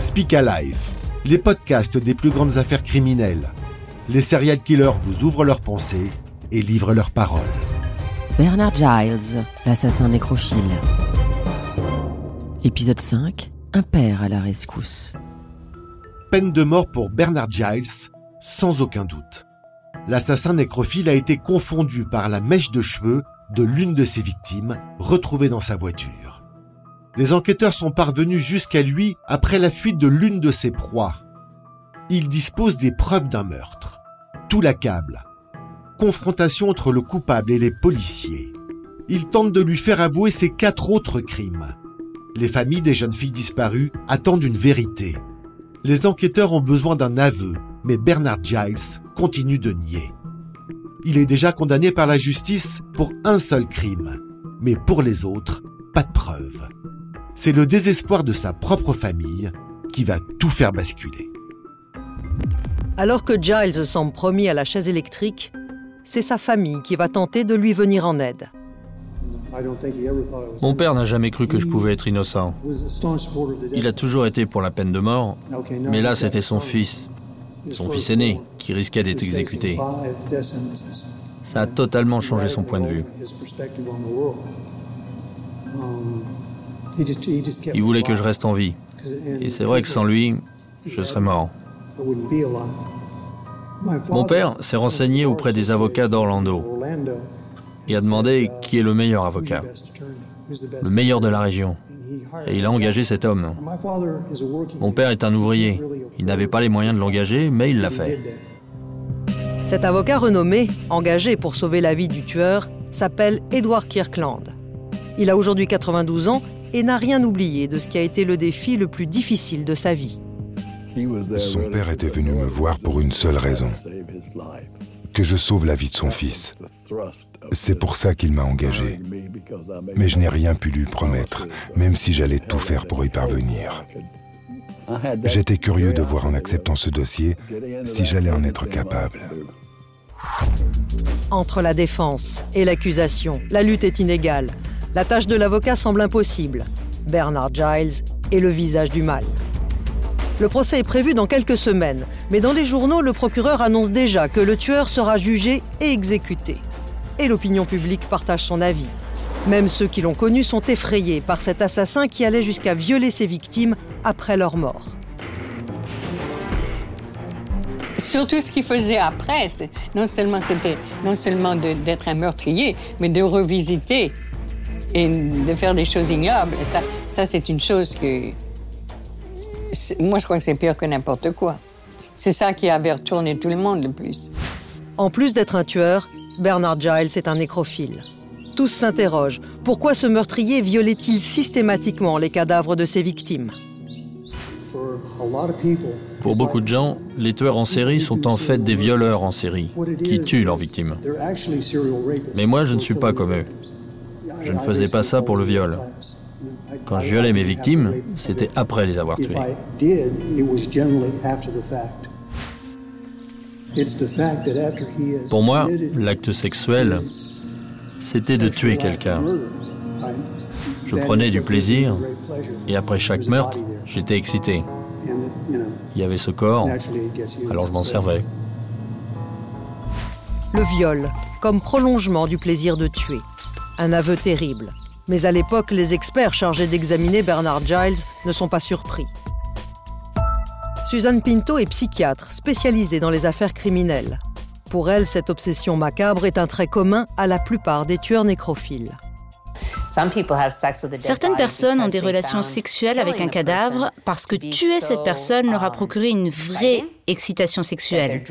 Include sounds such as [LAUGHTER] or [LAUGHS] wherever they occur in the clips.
Speak Alive, les podcasts des plus grandes affaires criminelles. Les serial killers vous ouvrent leurs pensées et livrent leurs paroles. Bernard Giles, l'assassin nécrophile. Épisode 5. Un père à la rescousse. Peine de mort pour Bernard Giles, sans aucun doute. L'assassin nécrophile a été confondu par la mèche de cheveux de l'une de ses victimes, retrouvée dans sa voiture. Les enquêteurs sont parvenus jusqu'à lui après la fuite de l'une de ses proies. Il dispose des preuves d'un meurtre. Tout l'accable. Confrontation entre le coupable et les policiers. Il tente de lui faire avouer ses quatre autres crimes. Les familles des jeunes filles disparues attendent une vérité. Les enquêteurs ont besoin d'un aveu, mais Bernard Giles continue de nier. Il est déjà condamné par la justice pour un seul crime, mais pour les autres, pas de preuves. C'est le désespoir de sa propre famille qui va tout faire basculer. Alors que Giles semble promis à la chaise électrique, c'est sa famille qui va tenter de lui venir en aide. Mon père n'a jamais cru que je pouvais être innocent. Il a toujours été pour la peine de mort, mais là c'était son fils, son fils aîné, qui risquait d'être exécuté. Ça a totalement changé son point de vue. Il voulait que je reste en vie. Et c'est vrai que sans lui, je serais mort. Mon père s'est renseigné auprès des avocats d'Orlando et a demandé qui est le meilleur avocat, le meilleur de la région. Et il a engagé cet homme. Mon père est un ouvrier. Il n'avait pas les moyens de l'engager, mais il l'a fait. Cet avocat renommé, engagé pour sauver la vie du tueur, s'appelle Edward Kirkland. Il a aujourd'hui 92 ans et n'a rien oublié de ce qui a été le défi le plus difficile de sa vie. Son père était venu me voir pour une seule raison, que je sauve la vie de son fils. C'est pour ça qu'il m'a engagé. Mais je n'ai rien pu lui promettre, même si j'allais tout faire pour y parvenir. J'étais curieux de voir en acceptant ce dossier si j'allais en être capable. Entre la défense et l'accusation, la lutte est inégale. La tâche de l'avocat semble impossible. Bernard Giles est le visage du mal. Le procès est prévu dans quelques semaines, mais dans les journaux, le procureur annonce déjà que le tueur sera jugé et exécuté. Et l'opinion publique partage son avis. Même ceux qui l'ont connu sont effrayés par cet assassin qui allait jusqu'à violer ses victimes après leur mort. Surtout ce qu'il faisait après, non seulement c'était non seulement d'être un meurtrier, mais de revisiter et de faire des choses ignobles. ça, ça c'est une chose que moi je crois que c'est pire que n'importe quoi. C'est ça qui avait retourné tout le monde le plus. En plus d'être un tueur, Bernard Giles est un nécrophile. Tous s'interrogent. Pourquoi ce meurtrier violait-il systématiquement les cadavres de ses victimes? Pour beaucoup de gens, les tueurs en série sont en fait des violeurs en série qui tuent leurs victimes. Mais moi, je ne suis pas comme eux. Je ne faisais pas ça pour le viol. Quand je violais mes victimes, c'était après les avoir tuées. Pour moi, l'acte sexuel, c'était de tuer quelqu'un. Je prenais du plaisir et après chaque meurtre, j'étais excité. Il y avait ce corps, alors je m'en servais. Le viol, comme prolongement du plaisir de tuer. Un aveu terrible. Mais à l'époque, les experts chargés d'examiner Bernard Giles ne sont pas surpris. Suzanne Pinto est psychiatre spécialisée dans les affaires criminelles. Pour elle, cette obsession macabre est un trait commun à la plupart des tueurs nécrophiles. Certaines personnes ont des relations sexuelles avec un cadavre parce que tuer cette personne leur a procuré une vraie excitation sexuelle.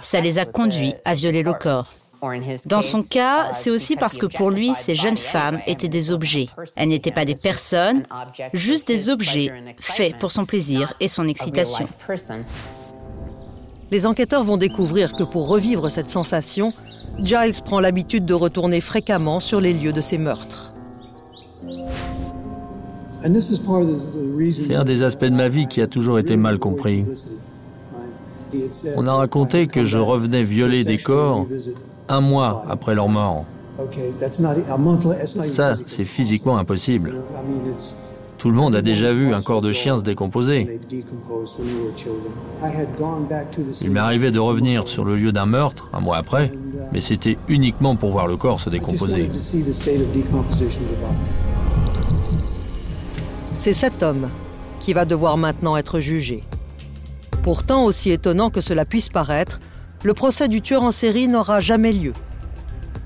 Ça les a conduits à violer le corps. Dans son cas, c'est aussi parce que pour lui, ces jeunes femmes étaient des objets. Elles n'étaient pas des personnes, juste des objets faits pour son plaisir et son excitation. Les enquêteurs vont découvrir que pour revivre cette sensation, Giles prend l'habitude de retourner fréquemment sur les lieux de ses meurtres. C'est un des aspects de ma vie qui a toujours été mal compris. On a raconté que je revenais violer des corps un mois après leur mort. Ça, c'est physiquement impossible. Tout le monde a déjà vu un corps de chien se décomposer. Il m'est arrivé de revenir sur le lieu d'un meurtre un mois après, mais c'était uniquement pour voir le corps se décomposer. C'est cet homme qui va devoir maintenant être jugé. Pourtant, aussi étonnant que cela puisse paraître, le procès du tueur en série n'aura jamais lieu.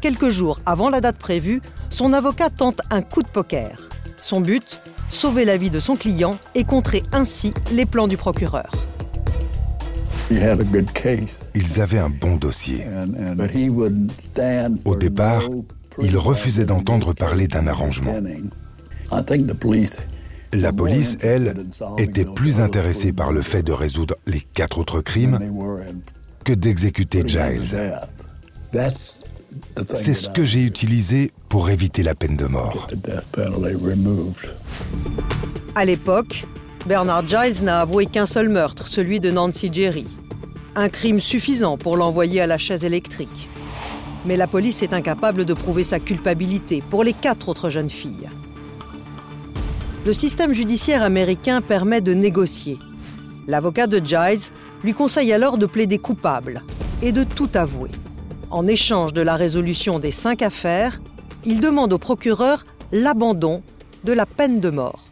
Quelques jours avant la date prévue, son avocat tente un coup de poker. Son but sauver la vie de son client et contrer ainsi les plans du procureur. Ils avaient un bon dossier. Au départ, il refusait d'entendre parler d'un arrangement. La police, elle, était plus intéressée par le fait de résoudre les quatre autres crimes que d'exécuter Giles. C'est ce que j'ai utilisé pour éviter la peine de mort. À l'époque, Bernard Giles n'a avoué qu'un seul meurtre, celui de Nancy Jerry. Un crime suffisant pour l'envoyer à la chaise électrique. Mais la police est incapable de prouver sa culpabilité pour les quatre autres jeunes filles. Le système judiciaire américain permet de négocier. L'avocat de Giles lui conseille alors de plaider coupable et de tout avouer. En échange de la résolution des cinq affaires, il demande au procureur l'abandon de la peine de mort.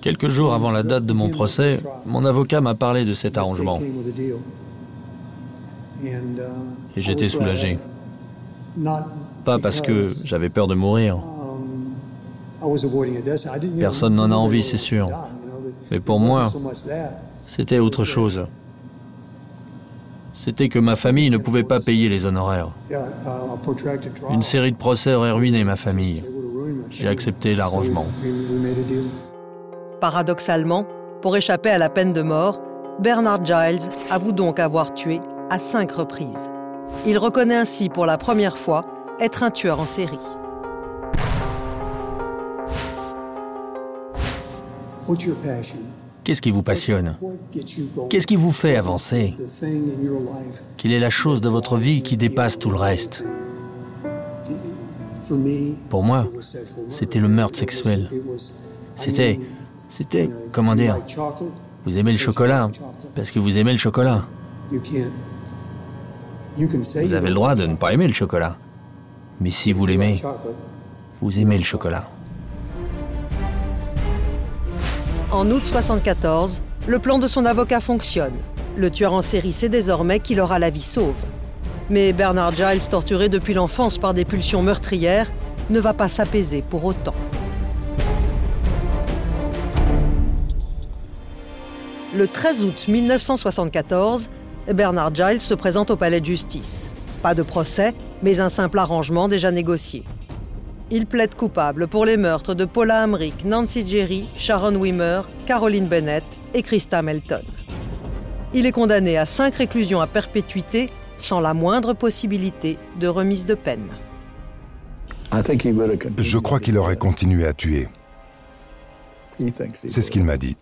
Quelques jours avant la date de mon procès, mon avocat m'a parlé de cet arrangement. Et j'étais soulagé. Pas parce que j'avais peur de mourir. Personne n'en a envie, c'est sûr. Mais pour moi, c'était autre chose c'était que ma famille ne pouvait pas payer les honoraires. Une série de procès aurait ruiné ma famille. J'ai accepté l'arrangement. Paradoxalement, pour échapper à la peine de mort, Bernard Giles avoue donc avoir tué à cinq reprises. Il reconnaît ainsi pour la première fois être un tueur en série. Qu'est-ce qui vous passionne? Qu'est-ce qui vous fait avancer? Quelle est la chose de votre vie qui dépasse tout le reste? Pour moi, c'était le meurtre sexuel. C'était, c'était, comment dire, vous aimez le chocolat parce que vous aimez le chocolat. Vous avez le droit de ne pas aimer le chocolat. Mais si vous l'aimez, vous aimez le chocolat. En août 74, le plan de son avocat fonctionne. Le tueur en série sait désormais qu'il aura la vie sauve. Mais Bernard Giles, torturé depuis l'enfance par des pulsions meurtrières, ne va pas s'apaiser pour autant. Le 13 août 1974, Bernard Giles se présente au palais de justice. Pas de procès, mais un simple arrangement déjà négocié. Il plaide coupable pour les meurtres de Paula Hamrick, Nancy Jerry, Sharon Wimmer, Caroline Bennett et Christa Melton. Il est condamné à cinq réclusions à perpétuité sans la moindre possibilité de remise de peine. Je crois qu'il aurait continué à tuer. C'est ce qu'il m'a dit.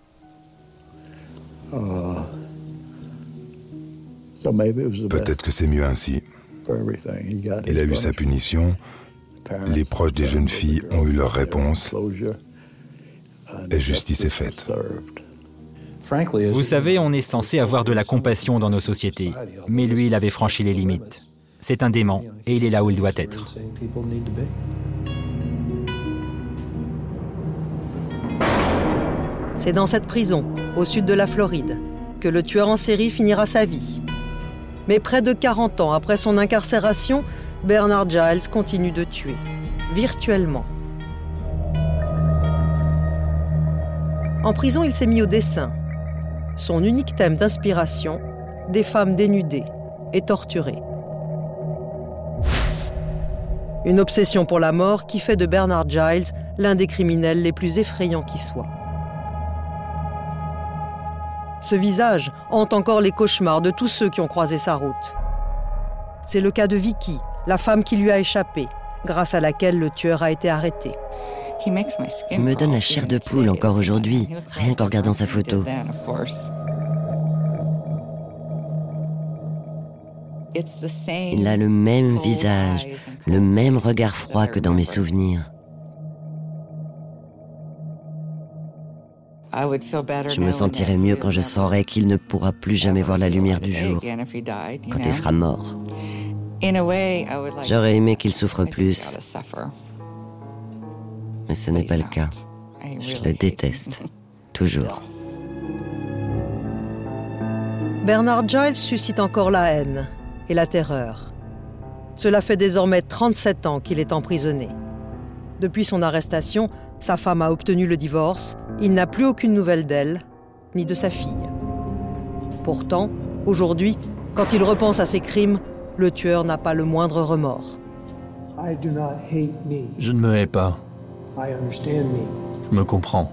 Peut-être que c'est mieux ainsi. Il a eu sa punition, les proches des jeunes filles ont eu leur réponse et justice est faite. Vous savez, on est censé avoir de la compassion dans nos sociétés, mais lui, il avait franchi les limites. C'est un dément et il est là où il doit être. C'est dans cette prison, au sud de la Floride, que le tueur en série finira sa vie. Mais près de 40 ans après son incarcération, Bernard Giles continue de tuer, virtuellement. En prison, il s'est mis au dessin. Son unique thème d'inspiration, des femmes dénudées et torturées. Une obsession pour la mort qui fait de Bernard Giles l'un des criminels les plus effrayants qui soient. Ce visage hante encore les cauchemars de tous ceux qui ont croisé sa route. C'est le cas de Vicky, la femme qui lui a échappé, grâce à laquelle le tueur a été arrêté. Il me donne la chair de poule encore aujourd'hui, rien qu'en regardant sa photo. Il a le même visage, le même regard froid que dans mes souvenirs. Je me sentirai mieux quand je saurai qu'il ne pourra plus jamais voir la lumière du jour, quand il sera mort. J'aurais aimé qu'il souffre plus, mais ce n'est pas le cas. Je le déteste, [LAUGHS] toujours. Bernard Giles suscite encore la haine et la terreur. Cela fait désormais 37 ans qu'il est emprisonné. Depuis son arrestation, sa femme a obtenu le divorce, il n'a plus aucune nouvelle d'elle, ni de sa fille. Pourtant, aujourd'hui, quand il repense à ses crimes, le tueur n'a pas le moindre remords. Je ne me hais pas. Je me comprends.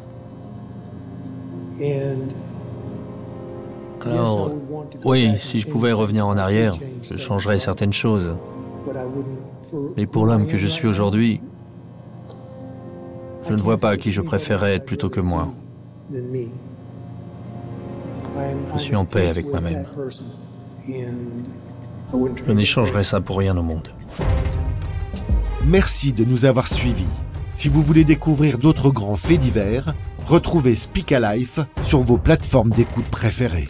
Alors, oui, si je pouvais revenir en arrière, je changerais certaines choses. Mais pour l'homme que je suis aujourd'hui, je ne vois pas à qui je préférerais être plutôt que moi. Je suis en paix avec moi-même. Je n'échangerai ça pour rien au monde. Merci de nous avoir suivis. Si vous voulez découvrir d'autres grands faits divers, retrouvez Speak Life sur vos plateformes d'écoute préférées.